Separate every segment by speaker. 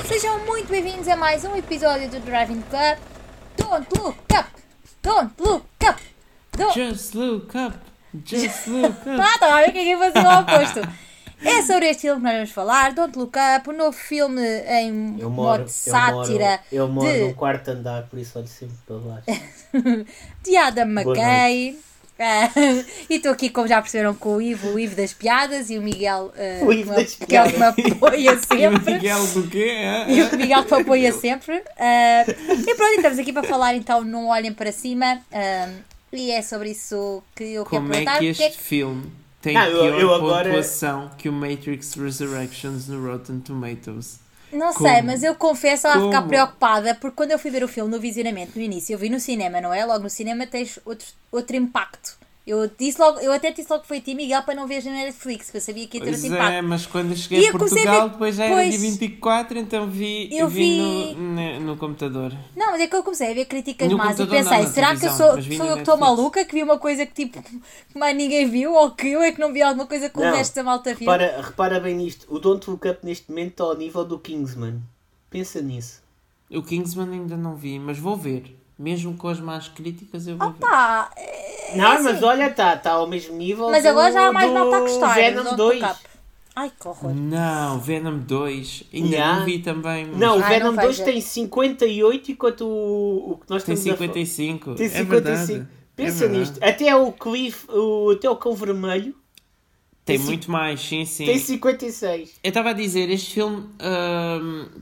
Speaker 1: Sejam muito bem-vindos a mais um episódio do Driving Club. Don't look up! Don't look up! Don't...
Speaker 2: Just look up, just look up.
Speaker 1: Ah, tá a ver que aqui fazer o oposto. É sobre este filme que nós vamos falar, Don't Look Up, o novo filme em
Speaker 3: Eu
Speaker 1: modo
Speaker 3: moro,
Speaker 1: de sátira
Speaker 3: eu moro, eu moro
Speaker 1: de,
Speaker 3: no quarto andar, por isso olho sempre para baixo.
Speaker 1: de Adam
Speaker 3: Boa
Speaker 1: McKay. Ah, e estou aqui, como já perceberam, com o Ivo, o Ivo das piadas e o Miguel, ah,
Speaker 3: O Ivo
Speaker 1: que me-
Speaker 3: das
Speaker 1: que é o que me apoia
Speaker 2: E o
Speaker 1: sempre.
Speaker 2: Miguel do quê?
Speaker 1: E o Miguel que me apoia sempre. Ah, e pronto, estamos aqui para falar então Não Olhem Para Cima. ah, e é sobre isso que eu quero
Speaker 2: Como é
Speaker 1: perguntar.
Speaker 2: que
Speaker 1: é
Speaker 2: este filme tem
Speaker 3: Não, eu-
Speaker 2: pior
Speaker 3: eu agora-
Speaker 2: pontuação que o Matrix Resurrections no Rotten Tomatoes?
Speaker 1: Não
Speaker 2: Como?
Speaker 1: sei, mas eu confesso a ficar preocupada porque quando eu fui ver o filme no visionamento, no início, eu vi no cinema, não é? Logo no cinema tens outro, outro impacto. Eu, disse logo, eu até disse logo que foi a ti, Miguel, para não ver na Netflix, porque eu sabia que ia ter
Speaker 2: Pois
Speaker 1: outro
Speaker 2: é,
Speaker 1: impacto.
Speaker 2: mas quando eu
Speaker 1: E
Speaker 2: cheguei a
Speaker 1: comecei a
Speaker 2: Portugal,
Speaker 1: ver-
Speaker 2: depois já era
Speaker 1: pois.
Speaker 2: dia 24, então vi,
Speaker 1: Eu
Speaker 2: vi,
Speaker 1: vi-
Speaker 2: No, no computador.
Speaker 1: Não, mas é que eu comecei a ver críticas
Speaker 2: No
Speaker 1: más e pensei,
Speaker 2: não,
Speaker 1: será que eu sou, sou eu que estou maluca, que vi uma coisa que tipo que mais ninguém viu, ou que eu é que não vi alguma coisa que o resto da malta viu?
Speaker 3: Repara, repara bem nisto, o Don't Look Up neste momento está ao nível do Kingsman. Pensa nisso.
Speaker 2: O Kingsman ainda não vi, mas vou ver. Mesmo com as más críticas, eu vou ver.
Speaker 1: É-
Speaker 3: Não,
Speaker 1: é assim.
Speaker 3: mas olha, está tá ao mesmo nível
Speaker 1: Mas
Speaker 3: do,
Speaker 1: agora já há mais
Speaker 3: do
Speaker 1: malta a gostar.
Speaker 3: Venom
Speaker 1: não
Speaker 3: 2.
Speaker 1: tocar. Ai, que horror.
Speaker 2: Não, Venom 2. Ainda
Speaker 3: Yeah.
Speaker 2: não vi também. mas
Speaker 3: Não, o
Speaker 1: Ai,
Speaker 3: Venom
Speaker 1: não
Speaker 3: 2
Speaker 1: veja.
Speaker 3: tem 58 enquanto o, o que nós
Speaker 2: tem
Speaker 3: estamos a falar-
Speaker 2: 55.
Speaker 3: Tem
Speaker 2: É
Speaker 3: 55.
Speaker 2: verdade.
Speaker 3: Pensa
Speaker 2: é verdade.
Speaker 3: nisto. Até o Cliff, o, até o Cão Vermelho
Speaker 2: Tem
Speaker 3: Tem
Speaker 2: muito mais, sim, sim.
Speaker 3: tem 56.
Speaker 2: Eu estava a dizer, este filme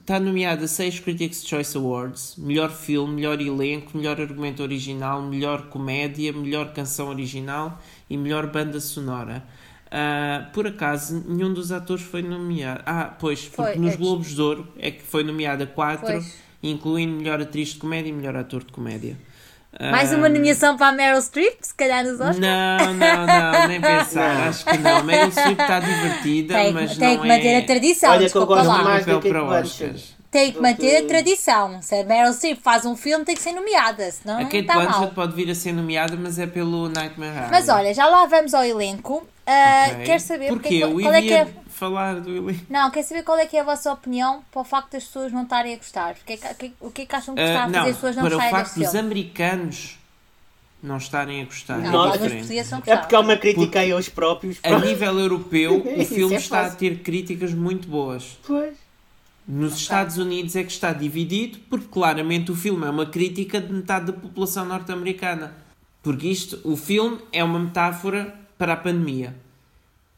Speaker 2: está nomeado a 6 Critics' Choice Awards: melhor filme, melhor elenco, melhor argumento original, melhor comédia, melhor canção original e melhor banda sonora. Ah, por acaso, nenhum dos atores foi nomeado. Ah, pois, porque
Speaker 1: Foi,
Speaker 2: nos
Speaker 1: é.
Speaker 2: Globos de Ouro é que foi nomeado a 4,
Speaker 1: Pois.
Speaker 2: incluindo melhor atriz de comédia e melhor ator de comédia.
Speaker 1: Mais uma nomeação para a Meryl Streep, se calhar nos Oscars.
Speaker 2: Não, não, não, nem pensar.
Speaker 3: Não.
Speaker 2: Acho que não. Meryl Streep está divertida,
Speaker 1: Tem,
Speaker 2: mas
Speaker 1: tem
Speaker 2: não
Speaker 1: que manter
Speaker 2: é...
Speaker 1: a tradição,
Speaker 3: Olha que eu
Speaker 1: desculpa
Speaker 3: gosto
Speaker 1: lá.
Speaker 2: é
Speaker 3: mais
Speaker 2: papel
Speaker 3: do Kate
Speaker 2: para. Oscars.
Speaker 1: Tem que manter a
Speaker 3: que-
Speaker 1: tradição. Se a Meryl Streep faz um filme, tem que ser nomeada, senão
Speaker 2: A
Speaker 1: não
Speaker 2: Kate
Speaker 1: está
Speaker 2: Blanchett
Speaker 1: mal.
Speaker 2: pode vir a ser nomeada, mas é pelo Nightmare Alley.
Speaker 1: Mas olha, já lá vamos ao elenco. Ah,
Speaker 2: Ok.
Speaker 1: Quero saber
Speaker 2: Porquê?
Speaker 1: porque,
Speaker 2: Eu
Speaker 1: qual é que é...
Speaker 2: falar do elenco.
Speaker 1: Não, quero saber qual é que é a vossa opinião para o facto das pessoas não estarem a gostar. Porque, é que- que- o que é que acham que está
Speaker 2: Ah,
Speaker 1: a fazer
Speaker 2: não,
Speaker 1: as pessoas não
Speaker 2: para o facto dos americanos não estarem a gostar.
Speaker 1: Não,
Speaker 2: é diferente.
Speaker 3: É porque há uma crítica aí aos próprios.
Speaker 2: A nível europeu, o filme
Speaker 3: é
Speaker 2: está a
Speaker 3: fácil.
Speaker 2: ter críticas muito boas.
Speaker 3: Pois.
Speaker 2: Nos Estados Unidos é que está dividido, porque claramente o filme é uma crítica de metade da população norte-americana. Porque isto, o filme é uma metáfora para a pandemia.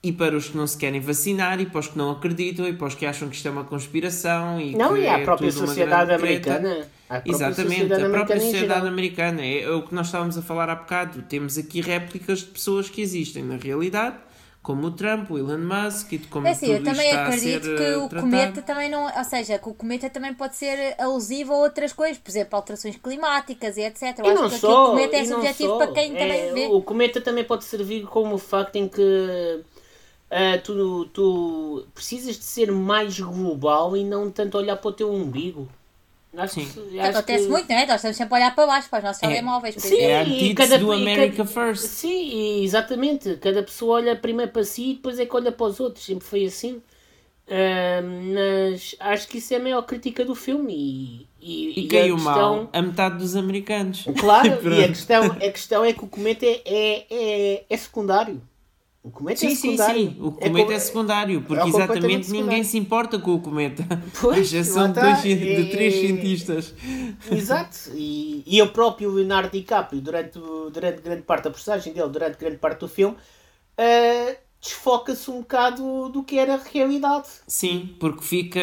Speaker 2: E para os que não se querem vacinar, e para os que não acreditam, e para os que acham que isto é uma conspiração. E
Speaker 3: Não,
Speaker 2: que
Speaker 3: e a
Speaker 2: é
Speaker 3: própria
Speaker 2: tudo uma
Speaker 3: sociedade americana. A própria
Speaker 2: Exatamente,
Speaker 3: sociedade
Speaker 2: a própria
Speaker 3: americana
Speaker 2: sociedade americana. É, é o que nós estávamos a falar há bocado. Temos aqui réplicas de pessoas que existem na realidade, como o Trump, o Elon Musk e de como
Speaker 1: É assim, eu
Speaker 2: tudo isto
Speaker 1: também
Speaker 2: está a ser
Speaker 1: acredito que
Speaker 2: eh,
Speaker 1: o
Speaker 2: tratado.
Speaker 1: cometa também não. Ou seja, que o cometa também pode ser alusivo a outras coisas, por exemplo, alterações climáticas e etc. Eu
Speaker 3: E
Speaker 1: acho
Speaker 3: não
Speaker 1: que aqui
Speaker 3: só,
Speaker 1: o cometa é subjetivo para quem
Speaker 3: É,
Speaker 1: também vê.
Speaker 3: O cometa também pode servir como o facto em que ah, tu, tu precisas de ser mais global e não tanto olhar para o teu umbigo. Acho
Speaker 2: Sim.
Speaker 3: acho
Speaker 1: Acontece
Speaker 3: que-
Speaker 1: muito, não é? Nós estamos sempre a olhar para baixo, para os nossos
Speaker 2: É.
Speaker 1: telemóveis.
Speaker 3: Sim.
Speaker 2: É a
Speaker 3: E
Speaker 2: antítese
Speaker 3: cada-
Speaker 2: do
Speaker 3: e
Speaker 2: America
Speaker 3: cada-
Speaker 2: First.
Speaker 3: Sim, e exatamente. Cada pessoa olha primeiro para si e depois é que olha para os outros. Sempre foi assim. Ah, mas acho que isso é a maior crítica do filme. E, e,
Speaker 2: E
Speaker 3: e
Speaker 2: caiu
Speaker 3: a
Speaker 2: mal
Speaker 3: questão,
Speaker 2: a metade dos americanos.
Speaker 3: Claro, e a
Speaker 2: Pronto.
Speaker 3: questão, a questão é que o cometa é, é, é, é secundário. O cometa
Speaker 2: Sim,
Speaker 3: é
Speaker 2: sim,
Speaker 3: secundário.
Speaker 2: sim. O cometa
Speaker 3: co-
Speaker 2: é secundário, porque
Speaker 3: é
Speaker 2: exatamente ninguém se importa com o cometa.
Speaker 3: Pois,
Speaker 2: A de,
Speaker 3: está.
Speaker 2: dois, de três cientistas.
Speaker 3: Exato. E, e o próprio Leonardo DiCaprio, durante, durante grande parte da personagem dele, durante grande parte do filme, ah, desfoca-se um bocado do que era a realidade.
Speaker 2: Sim, porque fica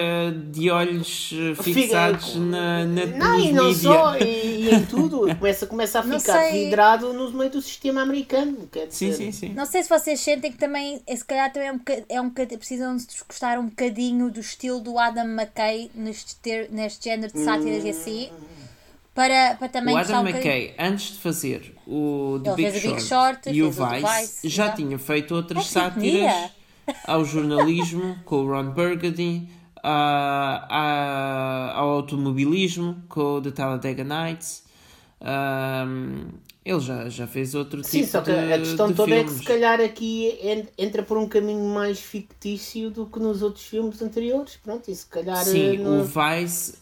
Speaker 2: de olhos eh,
Speaker 3: Fica-
Speaker 2: fixados na, na,
Speaker 3: Não, e não
Speaker 2: mídia.
Speaker 3: só, e, e em tudo. Começa, começa a
Speaker 1: Não
Speaker 3: ficar
Speaker 1: sei.
Speaker 3: vidrado no meio do sistema americano. Quer
Speaker 2: Sim,
Speaker 3: dizer,
Speaker 2: sim, sim.
Speaker 1: Não sei se vocês sentem que também, se calhar também é um bocadinho, é um bocadinho precisam de desgostar um bocadinho do estilo do Adam McKay neste, ter, neste género de sátiras e assim, para, para também
Speaker 2: O Adam
Speaker 1: um.
Speaker 2: McKay, antes de fazer o The Big,
Speaker 1: o Big
Speaker 2: Short,
Speaker 1: Short,
Speaker 2: e o
Speaker 1: fez o
Speaker 2: Vice,
Speaker 1: Vice,
Speaker 2: já tinha feito outras
Speaker 1: É
Speaker 2: sátiras ao jornalismo, com o Ron Burgundy, a- a- ao automobilismo, com o The Talladega Nights, Ahm, ele já, já fez outro
Speaker 3: Sim,
Speaker 2: tipo
Speaker 3: só que
Speaker 2: de,
Speaker 3: a questão toda é que
Speaker 2: filmes.
Speaker 3: se calhar aqui en- entra por um caminho mais fictício do que nos outros filmes anteriores. Pronto, e se calhar.
Speaker 2: Sim,
Speaker 3: eh, no-
Speaker 2: o Vice,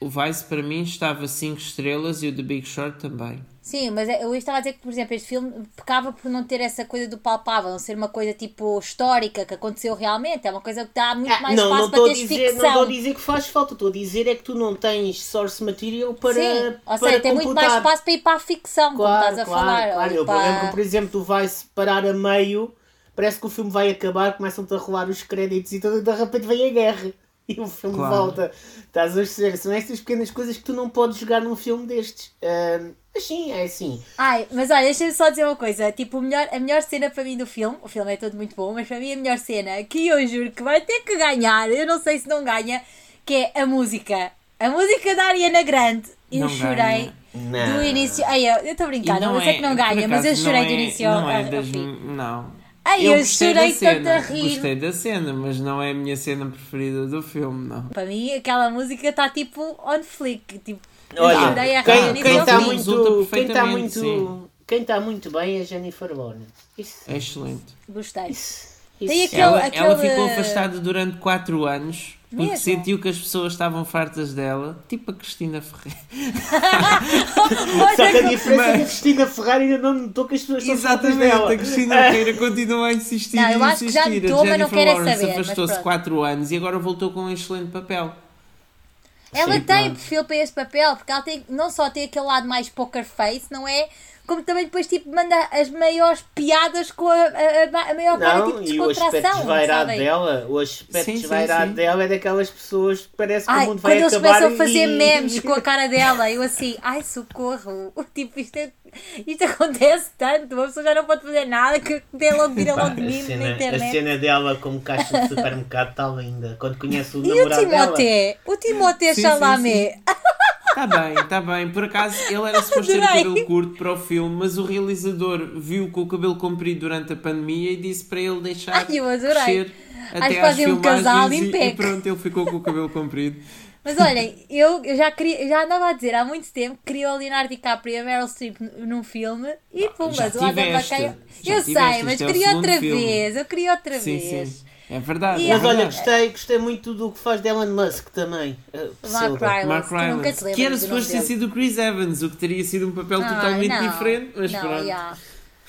Speaker 2: o Vice para mim estava 5 estrelas e o The Big Short também.
Speaker 1: Sim, mas eu estava a dizer que, por exemplo, este filme pecava por não ter essa coisa do palpável, não ser uma coisa tipo histórica que aconteceu realmente. É uma coisa que dá muito
Speaker 3: Ah,
Speaker 1: mais
Speaker 3: não,
Speaker 1: espaço
Speaker 3: não
Speaker 1: para
Speaker 3: estou a
Speaker 1: ter
Speaker 3: dizer, não
Speaker 1: ficção.
Speaker 3: estou a dizer que faz falta, estou a dizer é que tu não tens source material para.
Speaker 1: Sim, ou
Speaker 3: para
Speaker 1: seja, tem muito mais espaço para ir para a ficção, como
Speaker 3: Claro,
Speaker 1: estás a
Speaker 3: claro,
Speaker 1: falar.
Speaker 3: claro. Eu
Speaker 1: para-
Speaker 3: lembro, por exemplo, tu vais parar a meio, parece que o filme vai acabar, começam-te a rolar os créditos e tudo, e de repente vem a guerra. E o filme
Speaker 2: Claro.
Speaker 3: volta. Estás a perceber? São estas pequenas coisas que tu não podes jogar num filme destes. Mas sim, é assim.
Speaker 1: Ai, mas olha, deixa-me só dizer uma coisa. Tipo, o melhor, a melhor cena para mim do filme, o filme é todo muito bom, mas para mim a melhor cena, que eu juro que vai ter que ganhar, eu não sei se não ganha, que é a música. A música da Ariana Grande. Eu
Speaker 2: Não
Speaker 1: chorei
Speaker 2: ganha.
Speaker 3: Não.
Speaker 1: do início. Ai, eu estou a brincar,
Speaker 2: E
Speaker 1: não, eu sei que não ganha, mas eu
Speaker 2: acaso,
Speaker 1: chorei
Speaker 2: não
Speaker 1: do
Speaker 2: é-
Speaker 1: início ao,
Speaker 2: não é
Speaker 1: ao
Speaker 2: das
Speaker 1: fim.
Speaker 2: Não.
Speaker 1: Ai, eu
Speaker 2: gostei
Speaker 1: chorei
Speaker 2: da cena,
Speaker 1: tanto a rir.
Speaker 2: Gostei da cena, mas não é a minha cena preferida do filme, não.
Speaker 1: Para mim, aquela música está tipo on flick. Tipo, eu
Speaker 3: Olha,
Speaker 1: chorei a rir
Speaker 3: quem, está muito, quem está
Speaker 2: perfeitamente,
Speaker 3: muito,
Speaker 2: sim.
Speaker 3: quem está muito bem é a Jennifer Lawrence. Isso,
Speaker 2: É excelente.
Speaker 1: Gostei.
Speaker 3: isso,
Speaker 1: Tem
Speaker 3: isso.
Speaker 1: aquele-
Speaker 2: Ela,
Speaker 1: aquele-
Speaker 2: ela ficou afastada durante 4 anos porque
Speaker 1: Mesmo?
Speaker 2: sentiu que as pessoas estavam fartas dela, tipo a Cristina Ferreira.
Speaker 3: Só que a diferença é que a
Speaker 2: Mas-
Speaker 3: Cristina Ferrari ainda não notou que as pessoas estão fartas
Speaker 2: Exatamente,
Speaker 3: dela.
Speaker 2: a Cristina Ferreira continua a insistir
Speaker 1: Não, eu
Speaker 2: e
Speaker 1: acho que já
Speaker 2: insistir.
Speaker 1: notou,
Speaker 2: a
Speaker 1: mas não
Speaker 2: Jennifer
Speaker 1: quer é
Speaker 2: Lawrence
Speaker 1: saber, mas
Speaker 2: afastou-se
Speaker 1: pronto.
Speaker 2: 4 anos e agora voltou com um excelente papel.
Speaker 1: Ela
Speaker 2: Sim,
Speaker 1: tem
Speaker 2: pronto.
Speaker 1: perfil para esse papel, porque ela tem, não só tem aquele lado mais poker face, não é? Como também depois tipo, manda as maiores piadas com a, a, a- maior cara
Speaker 3: Não,
Speaker 1: tipo,
Speaker 3: e o aspecto
Speaker 1: descontração.
Speaker 3: dela, o aspecto
Speaker 2: Sim, sim,
Speaker 3: desvairado
Speaker 2: sim.
Speaker 3: dela é daquelas pessoas que parece que
Speaker 1: Ai,
Speaker 3: o mundo
Speaker 1: quando
Speaker 3: vai
Speaker 1: eles
Speaker 3: acabar
Speaker 1: começam a fazer
Speaker 3: e...
Speaker 1: memes com a cara dela, eu assim, ai socorro, tipo, isto, é- isto acontece tanto, uma pessoa já não pode fazer nada que dê logo, vira logo de mim na
Speaker 3: cena, a
Speaker 1: internet.
Speaker 3: cena dela como caixa de supermercado está linda. Quando conhece o
Speaker 1: E o
Speaker 3: namorado dela.
Speaker 1: O
Speaker 2: Sim, sim,
Speaker 1: Chalamet.
Speaker 2: Está bem, está bem. Por acaso, ele era suposto ter o cabelo curto para o filme, mas o realizador viu com o cabelo comprido durante a pandemia e disse para ele deixar
Speaker 1: Ai, eu adorei.
Speaker 2: crescer até às
Speaker 1: um casal
Speaker 2: e, e pronto, ele ficou com o cabelo comprido.
Speaker 1: Mas olhem, eu, eu já, queria, já andava a dizer há muito tempo que queria o Leonardo DiCaprio e a Meryl Streep num filme e pum,
Speaker 2: já
Speaker 1: mas o Adam McKay.
Speaker 2: já
Speaker 1: Eu sei, mas
Speaker 2: é
Speaker 1: queria outra
Speaker 2: filme.
Speaker 1: vez, eu queria outra
Speaker 2: Sim,
Speaker 1: vez.
Speaker 2: sim. É verdade.
Speaker 1: E
Speaker 2: é
Speaker 3: Mas olha,
Speaker 2: verdade.
Speaker 3: gostei, gostei muito do que faz de Elon Musk também. Uh,
Speaker 1: Mark. Rylance,
Speaker 2: Mark
Speaker 1: nunca te lembras
Speaker 2: que era suposto ter sido o Chris Evans, o que teria sido um papel
Speaker 1: Ah,
Speaker 2: totalmente
Speaker 1: não,
Speaker 2: diferente, mas
Speaker 1: não,
Speaker 2: pronto.
Speaker 1: yeah.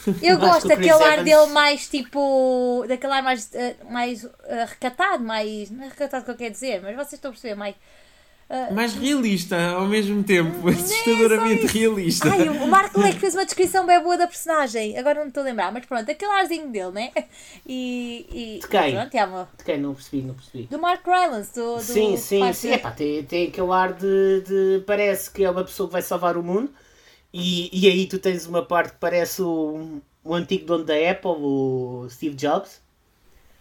Speaker 1: Eu
Speaker 3: Acho
Speaker 1: gosto daquele ar dele mais tipo. daquele ar mais, eh, mais eh, recatado, mais. não é recatado que eu quero dizer, mas vocês estão a perceber, mais.
Speaker 2: Mais realista ao mesmo tempo, assustadoramente realista.
Speaker 1: Ai, o Marco Leque fez uma descrição bem boa da personagem, agora não estou a lembrar, mas pronto, aquele arzinho dele, né? E. e
Speaker 3: De quem?
Speaker 1: Pronto, é uma-
Speaker 3: De quem? Não percebi, não percebi.
Speaker 1: do Mark Rylance, do. do
Speaker 3: Sim, sim,
Speaker 1: faz-
Speaker 3: sim. Epá, tem, tem aquele ar de, de- Parece que é uma pessoa que vai salvar o mundo. E, e aí tu tens uma parte que parece o, o antigo dono da Apple, o Steve Jobs.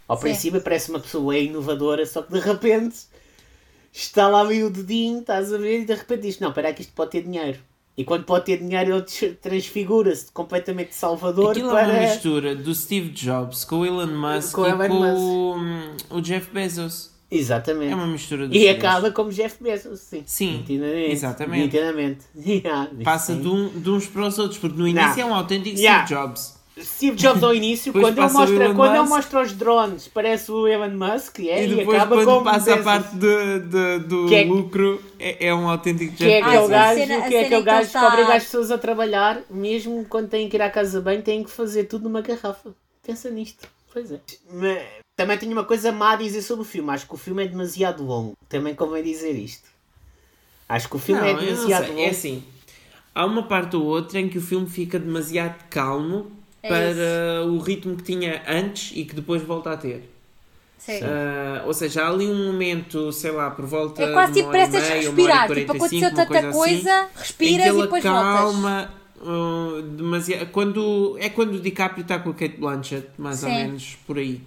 Speaker 3: Ao
Speaker 1: Sim.
Speaker 3: princípio parece uma pessoa inovadora, só que de repente está lá meio o dedinho, estás a ver, e de repente diz: Não, espera que isto pode ter dinheiro. E quando pode ter dinheiro, ele transfigura-se completamente de Salvador
Speaker 2: Aquilo
Speaker 3: para.
Speaker 2: é uma mistura do Steve Jobs com o Elon Musk
Speaker 3: Com o
Speaker 2: e
Speaker 3: Elon
Speaker 2: com
Speaker 3: Musk.
Speaker 2: o, hum, o Jeff Bezos.
Speaker 3: Exatamente.
Speaker 2: É uma mistura dos
Speaker 3: E
Speaker 2: três.
Speaker 3: acaba como Jeff Bezos, sim.
Speaker 2: Sim,
Speaker 3: Nitidamente.
Speaker 2: exatamente.
Speaker 3: Nitidamente. Yeah,
Speaker 2: Passa de, um, de uns para os outros, porque no início é um autêntico
Speaker 3: Yeah.
Speaker 2: Steve Jobs.
Speaker 3: Steve Jobs ao início,
Speaker 2: Depois
Speaker 3: quando, ele
Speaker 2: o
Speaker 3: mostra, quando ele mostra os drones, parece o Elon Musk é,
Speaker 2: E
Speaker 3: e,
Speaker 2: depois,
Speaker 3: acaba
Speaker 2: quando
Speaker 3: como
Speaker 2: passa a parte de, de- do
Speaker 3: Que é-
Speaker 2: lucro, é, é um autêntico
Speaker 3: Que é aquele
Speaker 1: a
Speaker 3: gajo,
Speaker 1: cena-
Speaker 3: que é aquele
Speaker 1: que
Speaker 3: gajo que obriga as pessoas a trabalhar, mesmo quando têm que ir à casa bem, têm que fazer tudo numa garrafa. Pensa nisto. Pois é. Mas, também tenho uma coisa má a dizer sobre o filme. Acho que o filme é demasiado longo. Também convém dizer isto. Acho que o filme
Speaker 2: Não,
Speaker 3: é
Speaker 2: não
Speaker 3: demasiado
Speaker 2: sei.
Speaker 3: longo.
Speaker 2: É assim, há uma parte ou outra em que o filme fica demasiado calmo
Speaker 1: É
Speaker 2: para o ritmo que tinha antes e que depois volta a ter.
Speaker 1: Sim.
Speaker 2: Ah, ou seja, há ali um momento, sei lá, por volta
Speaker 1: É quase
Speaker 2: de
Speaker 1: tipo,
Speaker 2: uma hora e
Speaker 1: parece
Speaker 2: meia, uma hora e
Speaker 1: respirar. Tipo,
Speaker 2: 45,
Speaker 1: aconteceu tanta
Speaker 2: coisa assim,
Speaker 1: coisa,
Speaker 2: em
Speaker 1: respiras e depois voltas.
Speaker 2: acalma uh, demasiado. Quando, é quando o DiCaprio está com a Kate Blanchett, mais ou
Speaker 1: Sim.
Speaker 2: menos por aí.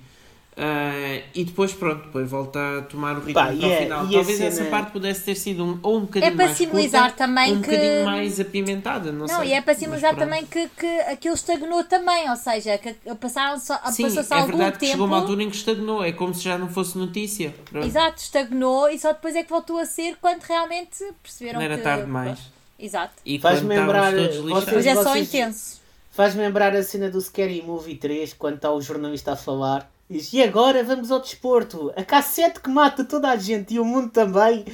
Speaker 2: Ah, e depois, pronto, depois volta a tomar o ritmo
Speaker 3: Pá,
Speaker 2: para o
Speaker 3: a-
Speaker 2: final. Talvez
Speaker 3: cena-
Speaker 2: essa parte pudesse ter sido um, ou um bocadinho
Speaker 1: É para
Speaker 2: mais
Speaker 1: simbolizar
Speaker 2: curta,
Speaker 1: também
Speaker 2: um
Speaker 1: que-
Speaker 2: bocadinho mais apimentada, não,
Speaker 1: Não,
Speaker 2: sei.
Speaker 1: e é para simbolizar também que, que aquilo estagnou também, ou seja, que passaram só,
Speaker 2: Sim,
Speaker 1: passou-se
Speaker 2: é
Speaker 1: algum
Speaker 2: verdade que
Speaker 1: tempo.
Speaker 2: chegou uma altura em que estagnou. É como se já não fosse notícia. Pronto.
Speaker 1: Exato, estagnou e só depois é que voltou a ser quando realmente perceberam
Speaker 2: Não era
Speaker 1: que.
Speaker 2: tarde demais.
Speaker 1: Exato.
Speaker 2: E
Speaker 3: Faz-me lembrar.
Speaker 1: Mas é só
Speaker 3: vocês-
Speaker 1: intenso.
Speaker 3: Faz-me lembrar a cena do Scary Movie 3, quando está o jornalista a falar. Diz, e agora vamos ao desporto. A cassete que mata toda a gente e o mundo também.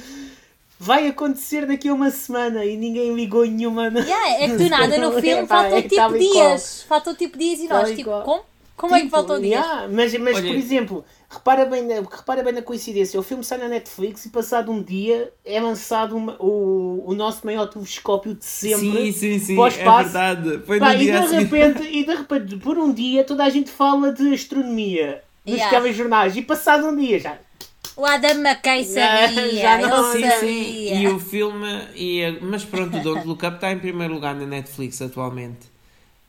Speaker 3: Vai acontecer daqui a uma semana e ninguém ligou nenhuma.
Speaker 1: Yeah, é que do nada no filme
Speaker 3: Pá,
Speaker 1: faltam
Speaker 3: é
Speaker 1: tipo
Speaker 3: e
Speaker 1: dias. Faltam tipo dias e
Speaker 3: Tal
Speaker 1: nós, tipo, como? Como é que
Speaker 3: Tipo,
Speaker 1: faltam dias?
Speaker 3: yeah, mas, mas
Speaker 2: Olha-
Speaker 3: por exemplo, repara bem, na, repara bem na coincidência. O filme sai na Netflix e passado um dia é lançado uma- o, o nosso maior telescópio de sempre.
Speaker 2: Sim, sim, sim, é verdade. Foi
Speaker 3: Pá, e, de repente, e de repente, por um dia, toda a gente fala de astronomia nos
Speaker 1: Yeah.
Speaker 3: telejornais. E passado um dia já.
Speaker 1: O Adam McKay sabia,
Speaker 3: Já não-
Speaker 2: Sim,
Speaker 1: sabia.
Speaker 2: sim. E o filme. E, a- mas pronto, o Don't Look Up está em primeiro lugar na Netflix atualmente.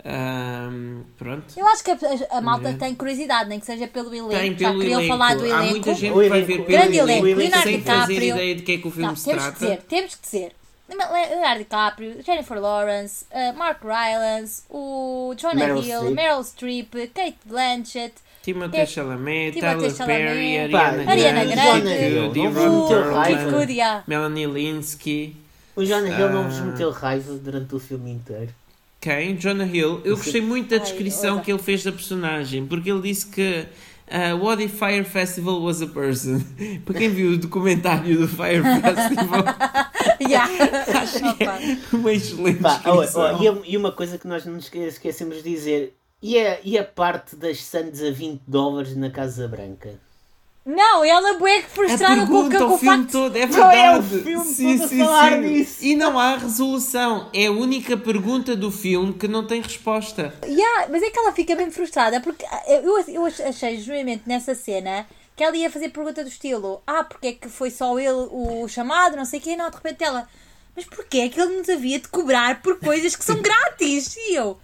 Speaker 2: Ahm, pronto.
Speaker 1: Eu acho que a, a- malta
Speaker 2: É.
Speaker 1: tem curiosidade, nem que seja pelo elenco.
Speaker 2: Tem
Speaker 1: Já
Speaker 2: pelo
Speaker 1: queriam
Speaker 2: elenco.
Speaker 1: falar do
Speaker 2: Há
Speaker 1: elenco.
Speaker 2: muita gente que vai ver pelo
Speaker 1: Grande elenco,
Speaker 3: elenco,
Speaker 1: Leonardo
Speaker 2: sem fazer
Speaker 1: DiCaprio.
Speaker 2: ideia de que é que o filme
Speaker 1: Não,
Speaker 2: se
Speaker 1: temos que
Speaker 2: trata.
Speaker 1: dizer, temos que dizer. Leonardo DiCaprio, Jennifer Lawrence, uh, Mark Rylance, o Jonah
Speaker 3: Meryl
Speaker 1: Hill,
Speaker 3: Streep.
Speaker 1: Meryl Streep, Kate Blanchett,
Speaker 2: Timothée Chalamet,
Speaker 1: Timothée
Speaker 2: Tyler Perry,
Speaker 1: Chalamet.
Speaker 2: Ariana
Speaker 1: Ariana
Speaker 2: Grande,
Speaker 3: Hill,
Speaker 2: Ron. Melanie Linsky.
Speaker 3: O Jonah Hill não vos
Speaker 2: Ah.
Speaker 3: meteu raiva durante o filme inteiro.
Speaker 2: Quem? Jonah Hill. Eu gostei muito da descrição que ele fez da personagem, porque ele disse que uh, What if Fire Festival was a person? Para quem viu o documentário do Fire Festival,
Speaker 1: Yeah.
Speaker 2: acho que é uma excelente
Speaker 3: Pá,
Speaker 2: descrição.
Speaker 3: e, a- e uma coisa que nós não nos esque- esquecemos de dizer. E a, e a parte das Sands a 20 dólares na Casa Branca?
Speaker 1: Não, ela bué que
Speaker 2: A
Speaker 1: frustrada com, o-
Speaker 2: pergunta,
Speaker 1: com
Speaker 2: o
Speaker 1: o
Speaker 2: filme
Speaker 1: facto.
Speaker 2: todo, é
Speaker 3: Não é o
Speaker 2: verdade.
Speaker 3: filme
Speaker 2: sim,
Speaker 3: todo a
Speaker 2: sim,
Speaker 3: falar
Speaker 2: sim.
Speaker 3: disso.
Speaker 2: E não há resolução. É a única pergunta do filme que não tem resposta.
Speaker 1: Yeah, mas é que ela fica bem frustrada porque ah, eu, eu achei genuinamente nessa cena que ela ia fazer pergunta do estilo: Ah, porque é que foi só ele o chamado, não sei o quê, não, de repente ela. Mas porquê é que ele nos havia de cobrar por coisas que são grátis? E eu.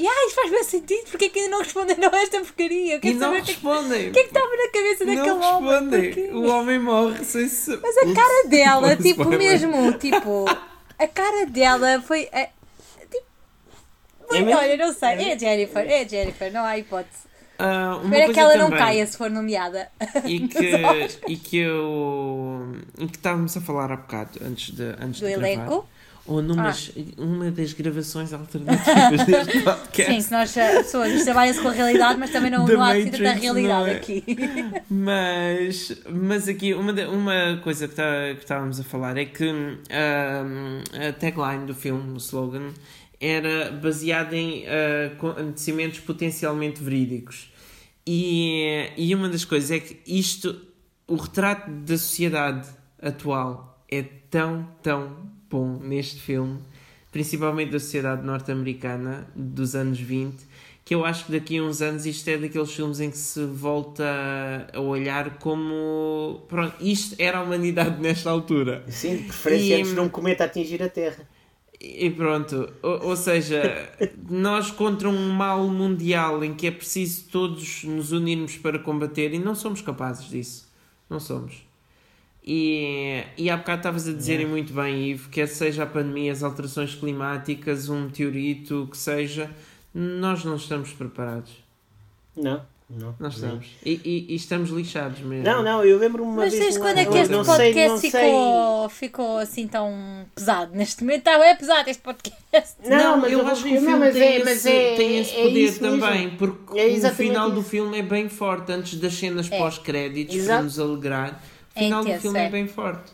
Speaker 1: E isto faz bem sentido, porque é que ainda não responderam a esta porcaria? Eu
Speaker 2: E
Speaker 1: quero
Speaker 2: não
Speaker 1: é
Speaker 2: respondem.
Speaker 1: o que é que estava na cabeça daquele
Speaker 2: Não
Speaker 1: homem.
Speaker 2: O homem morre sem se...
Speaker 1: Mas a cara dela, tipo, mesmo, tipo, a cara dela foi. é, tipo, foi-
Speaker 3: É mesmo?
Speaker 1: olha, não sei, é a Jennifer, é a Jennifer, não há hipótese. Espera
Speaker 2: coisa
Speaker 1: que ela não
Speaker 2: também,
Speaker 1: caia se for nomeada.
Speaker 2: E que, e que eu. E que estávamos a falar há bocado, antes de, antes
Speaker 1: Do
Speaker 2: de gravar. Ou numas, uma das gravações alternativas deste podcast.
Speaker 1: Sim, que nós eh, pessoas, trabalha-se com a realidade, mas também não,
Speaker 2: The
Speaker 1: não há tanta
Speaker 2: Matrix,
Speaker 1: realidade
Speaker 2: é?
Speaker 1: aqui.
Speaker 2: Mas, mas aqui, uma, uma coisa que, tá, que estávamos a falar é que ahm, a tagline do filme, o slogan, era baseada em ah, acontecimentos potencialmente verídicos. E, e uma das coisas é que isto, o retrato da sociedade atual é tão, tão bom neste filme, principalmente da sociedade norte-americana dos anos 20, que eu acho que daqui a uns anos isto é daqueles filmes em que se volta a olhar como. Pronto, isto era a humanidade nesta altura.
Speaker 3: Sim, de preferência
Speaker 2: E-
Speaker 3: antes de um cometa atingir a Terra.
Speaker 2: E pronto, ou, ou seja, nós contra um mal mundial em que é preciso todos nos unirmos para combater e não somos capazes disso. Não somos. E, e há bocado estavas a dizerem muito bem, Ivo, quer seja a pandemia, as alterações climáticas, um meteorito, o que seja, nós não estamos preparados.
Speaker 3: Não, não.
Speaker 2: Nós
Speaker 3: não.
Speaker 2: estamos. E, e- e estamos lixados mesmo.
Speaker 3: Não, não, eu lembro-me uma
Speaker 1: Mas
Speaker 3: vez.
Speaker 1: desde
Speaker 3: lá-
Speaker 1: quando é que este
Speaker 2: não
Speaker 1: podcast
Speaker 3: sei,
Speaker 1: ficou, ficou assim tão pesado neste momento? Está bem pesado este podcast.
Speaker 3: Não,
Speaker 2: Não,
Speaker 3: mas
Speaker 2: eu
Speaker 3: eu
Speaker 2: acho que o filme
Speaker 3: mas
Speaker 2: tem,
Speaker 3: é-
Speaker 2: esse,
Speaker 3: mas é-
Speaker 2: tem esse
Speaker 3: é
Speaker 2: poder
Speaker 3: isso mesmo.
Speaker 2: também, porque
Speaker 3: É
Speaker 2: o final do
Speaker 3: isso.
Speaker 2: filme é bem forte, antes das cenas
Speaker 1: É.
Speaker 2: pós-créditos, para nos alegrar. O
Speaker 1: É
Speaker 2: final do
Speaker 1: intenso,
Speaker 2: filme é.
Speaker 1: é.
Speaker 2: bem forte.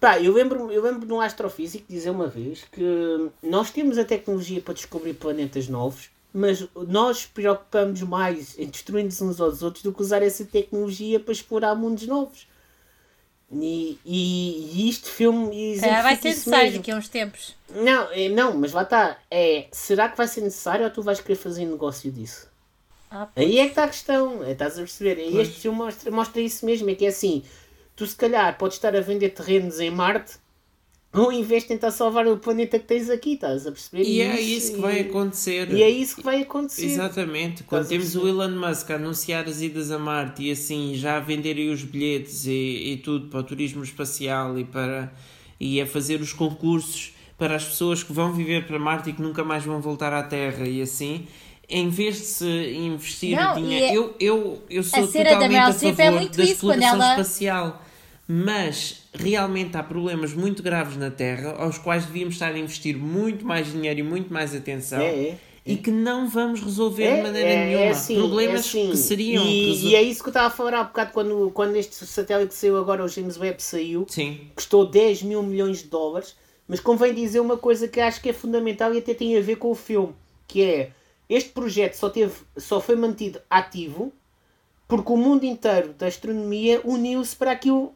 Speaker 3: Pá, eu lembro, eu lembro de um astrofísico dizer uma vez que nós temos a tecnologia para descobrir planetas novos, mas nós preocupamos mais em destruir-nos uns aos outros do que usar essa tecnologia para explorar mundos novos. E, e, e isto filme
Speaker 1: Se calhar vai ser necessário
Speaker 3: mesmo.
Speaker 1: daqui a uns tempos.
Speaker 3: Não, é, não, mas lá está. É, será que vai ser necessário ou tu vais querer fazer negócio disso?
Speaker 1: Ah,
Speaker 3: Aí é que está a questão, é, estás a perceber? E
Speaker 2: Pois.
Speaker 3: este filme mostra, mostra isso mesmo, é que é assim, tu se calhar podes estar a vender terrenos em Marte ou em vez de tentar salvar o planeta que tens aqui, estás a perceber?
Speaker 2: E é isso que vai
Speaker 3: e-
Speaker 2: acontecer.
Speaker 3: E é isso que vai acontecer.
Speaker 2: Exatamente. Quando
Speaker 3: Estás a
Speaker 2: temos o? Elon Musk a anunciar as idas a Marte e assim já a venderem os bilhetes e, e tudo para o turismo espacial e, para, e a fazer os concursos para as pessoas que vão viver para Marte e que nunca mais vão voltar à Terra e assim. Em vez de se investir
Speaker 1: Não, e
Speaker 2: dinheiro,
Speaker 1: é-
Speaker 2: eu, eu, eu sou
Speaker 1: da
Speaker 2: totalmente a
Speaker 1: Streep
Speaker 2: favor
Speaker 1: é muito
Speaker 2: da exploração
Speaker 1: ela-
Speaker 2: espacial. Mas realmente há problemas muito graves na Terra aos quais devíamos estar a investir muito mais dinheiro e muito mais atenção.
Speaker 3: É, é.
Speaker 2: E que não vamos resolver
Speaker 3: É,
Speaker 2: de maneira
Speaker 3: é,
Speaker 2: nenhuma.
Speaker 3: é assim,
Speaker 2: Problemas
Speaker 3: é assim.
Speaker 2: que seriam.
Speaker 3: E,
Speaker 2: resol-
Speaker 3: e é isso que eu estava a falar há bocado quando, quando este satélite que saiu agora, o James Webb saiu,
Speaker 2: Sim,
Speaker 3: custou 10 mil milhões de dólares, mas convém dizer uma coisa que acho que é fundamental e até tem a ver com o filme, que é este projeto só, teve, só foi mantido ativo porque o mundo inteiro da astronomia uniu-se para aquilo,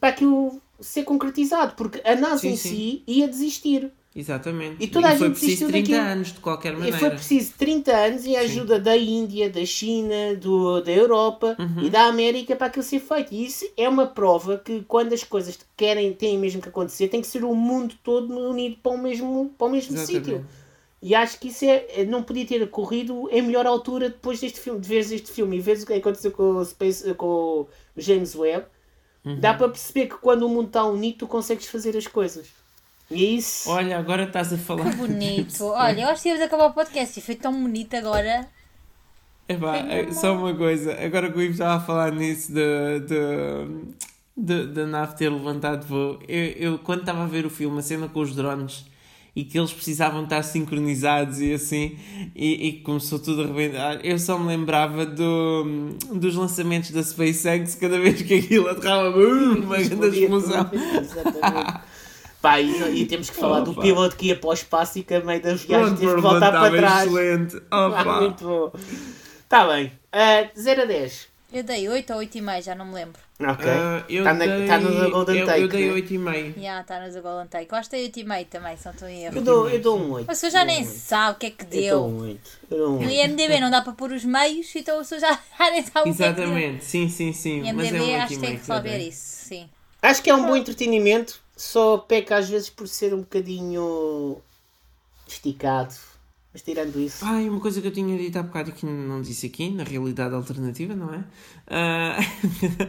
Speaker 3: para aquilo ser concretizado, porque a NASA
Speaker 2: Sim,
Speaker 3: em
Speaker 2: sim.
Speaker 3: si ia desistir.
Speaker 2: exatamente.
Speaker 3: E toda a
Speaker 2: foi
Speaker 3: gente
Speaker 2: preciso
Speaker 3: desistiu
Speaker 2: 30
Speaker 3: daquilo.
Speaker 2: anos, de qualquer
Speaker 3: E
Speaker 2: maneira.
Speaker 3: foi preciso 30 anos e a ajuda da Índia, da China, do, da Europa
Speaker 2: Uhum.
Speaker 3: e da América para aquilo ser feito. E isso é uma prova que quando as coisas querem, têm mesmo que acontecer, tem que ser o mundo todo unido para o mesmo, para o mesmo
Speaker 2: Exatamente.
Speaker 3: sítio. E acho que isso é, não podia ter ocorrido em melhor altura depois deste filme, de veres este filme e veres o que aconteceu com o, Space, com o James Webb.
Speaker 2: Uhum.
Speaker 3: Dá para perceber que quando o mundo está unido, tu consegues fazer as coisas. E é isso.
Speaker 2: Olha, agora estás a falar.
Speaker 1: Bonito. Olha, eu acho que íamos acabar o podcast. E foi tão bonito agora.
Speaker 2: Epá, é só uma coisa, agora que o Ivo estava a falar nisso de, de, de, da nave ter levantado voo, eu, eu quando estava a ver o filme, a cena com os drones e que eles precisavam estar sincronizados e assim, e, e começou tudo a arrebentar, eu só me lembrava do, dos lançamentos da SpaceX, cada vez que aquilo aterrava, uma grande explosão.
Speaker 3: Exatamente. Pá, e, e temos que falar do
Speaker 2: Opa.
Speaker 3: piloto que ia para o espaço e que a meio das viagens teve que voltar para
Speaker 2: estava
Speaker 3: trás.
Speaker 2: excelente.
Speaker 3: Ah,
Speaker 2: Opa.
Speaker 3: muito bom. Está bem. Uh, 0 a 10.
Speaker 1: Eu dei 8 ou 8,5, já não me lembro.
Speaker 3: Ok.
Speaker 2: Ah, eu
Speaker 3: Está
Speaker 2: dei,
Speaker 3: tá no Golden
Speaker 2: eu,
Speaker 3: Take.
Speaker 2: eu dei
Speaker 3: né?
Speaker 2: 8,5.
Speaker 1: Já, está nos Golden Take. Eu acho que dei 8,5 também, se não estou em erro.
Speaker 3: Eu dou, eu dou um 8.
Speaker 1: A pessoa já nem sabe o que é que
Speaker 3: Eu
Speaker 1: deu.
Speaker 3: dou um 8. Eu dou um
Speaker 1: No
Speaker 3: 8.
Speaker 1: IMDB não dá para pôr os meios, então a pessoa já, já nem sabe o que é que deu.
Speaker 2: Exatamente, sim, sim, sim.
Speaker 1: No
Speaker 2: Mas é
Speaker 1: IMDB
Speaker 2: um
Speaker 1: acho que tem
Speaker 2: 8,5
Speaker 1: que resolver
Speaker 2: também.
Speaker 1: isso, sim.
Speaker 3: Acho que é um bom entretenimento, só peca às vezes por ser um bocadinho esticado. Mas tirando isso.
Speaker 2: Ah, e uma coisa que eu tinha dito há bocado e que não disse aqui, na realidade alternativa, não é? Ah,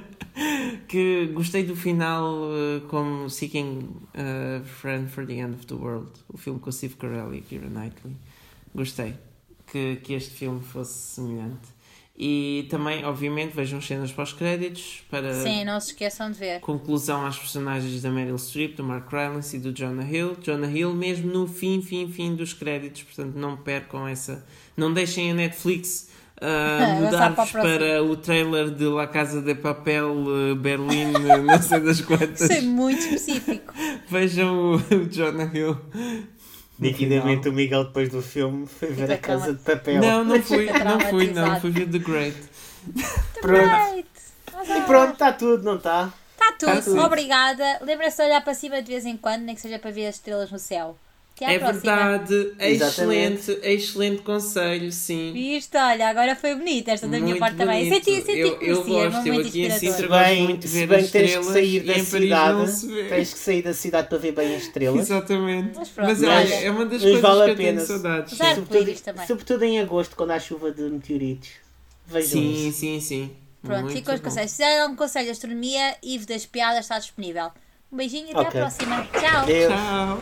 Speaker 2: que gostei do final ah, como Seeking a Friend for the End of the World, o filme com Steve Carell e Keira Knightley. Gostei que, que este filme fosse semelhante. E também, obviamente, vejam cenas pós-créditos para
Speaker 1: Sim, não se esqueçam de ver.
Speaker 2: conclusão às personagens da Meryl Streep, do Mark Rylance e do Jonah Hill. Jonah Hill mesmo no fim, fim, fim dos créditos, portanto não percam essa... Não deixem a Netflix
Speaker 1: para
Speaker 2: mudar-vos para, o trailer de La Casa de Papel eh, Berlim, não sei das quantas.
Speaker 1: Isso é muito específico.
Speaker 2: Vejam o, o Jonah Hill.
Speaker 3: Nitidamente o Miguel depois do filme foi ver a casa de papel.
Speaker 2: Não, não fui, não fui, não. Fui ver The Great.
Speaker 3: Pronto.
Speaker 1: Right.
Speaker 3: E pronto, está tudo, não está?
Speaker 1: Está tudo.
Speaker 2: Tá tudo.
Speaker 1: Obrigada. Lembra-se de olhar para cima de vez em quando, nem que seja para ver as estrelas no céu. Até à
Speaker 2: É
Speaker 1: próxima.
Speaker 2: verdade, é excelente, é excelente conselho, sim.
Speaker 1: Viste, olha, agora foi bonita esta da minha parte também.
Speaker 2: bonito.
Speaker 1: Senti, senti
Speaker 2: eu,
Speaker 1: que
Speaker 2: eu gosto, eu
Speaker 1: muito
Speaker 2: aqui em Sintra
Speaker 1: inspirador.
Speaker 2: gosto
Speaker 3: bem,
Speaker 2: muito de
Speaker 3: se
Speaker 2: ver
Speaker 3: bem
Speaker 2: as
Speaker 3: que tens que
Speaker 2: estrelas
Speaker 3: sair
Speaker 2: e
Speaker 3: da cidade,
Speaker 2: se
Speaker 3: tens que sair da cidade para ver bem as estrelas.
Speaker 2: Exatamente.
Speaker 1: Mas
Speaker 2: Mas,
Speaker 1: pronto,
Speaker 2: olha,
Speaker 1: olha.
Speaker 2: é uma das
Speaker 3: Mas
Speaker 2: coisas
Speaker 3: vale
Speaker 2: que
Speaker 3: a
Speaker 2: eu tenho
Speaker 3: pena.
Speaker 2: saudades.
Speaker 3: Sobretudo,
Speaker 1: isto também.
Speaker 3: sobretudo em agosto, quando há chuva de meteoritos. Vejam
Speaker 2: Sim,
Speaker 3: isso.
Speaker 2: sim, sim.
Speaker 1: Pronto,
Speaker 2: Muito
Speaker 1: fica os conselhos. Se quiserem algum conselho de astronomia, Ivo das Piadas está disponível. Um beijinho e até
Speaker 3: Ok.
Speaker 1: à próxima. Tchau!
Speaker 3: Adeus.
Speaker 2: Tchau.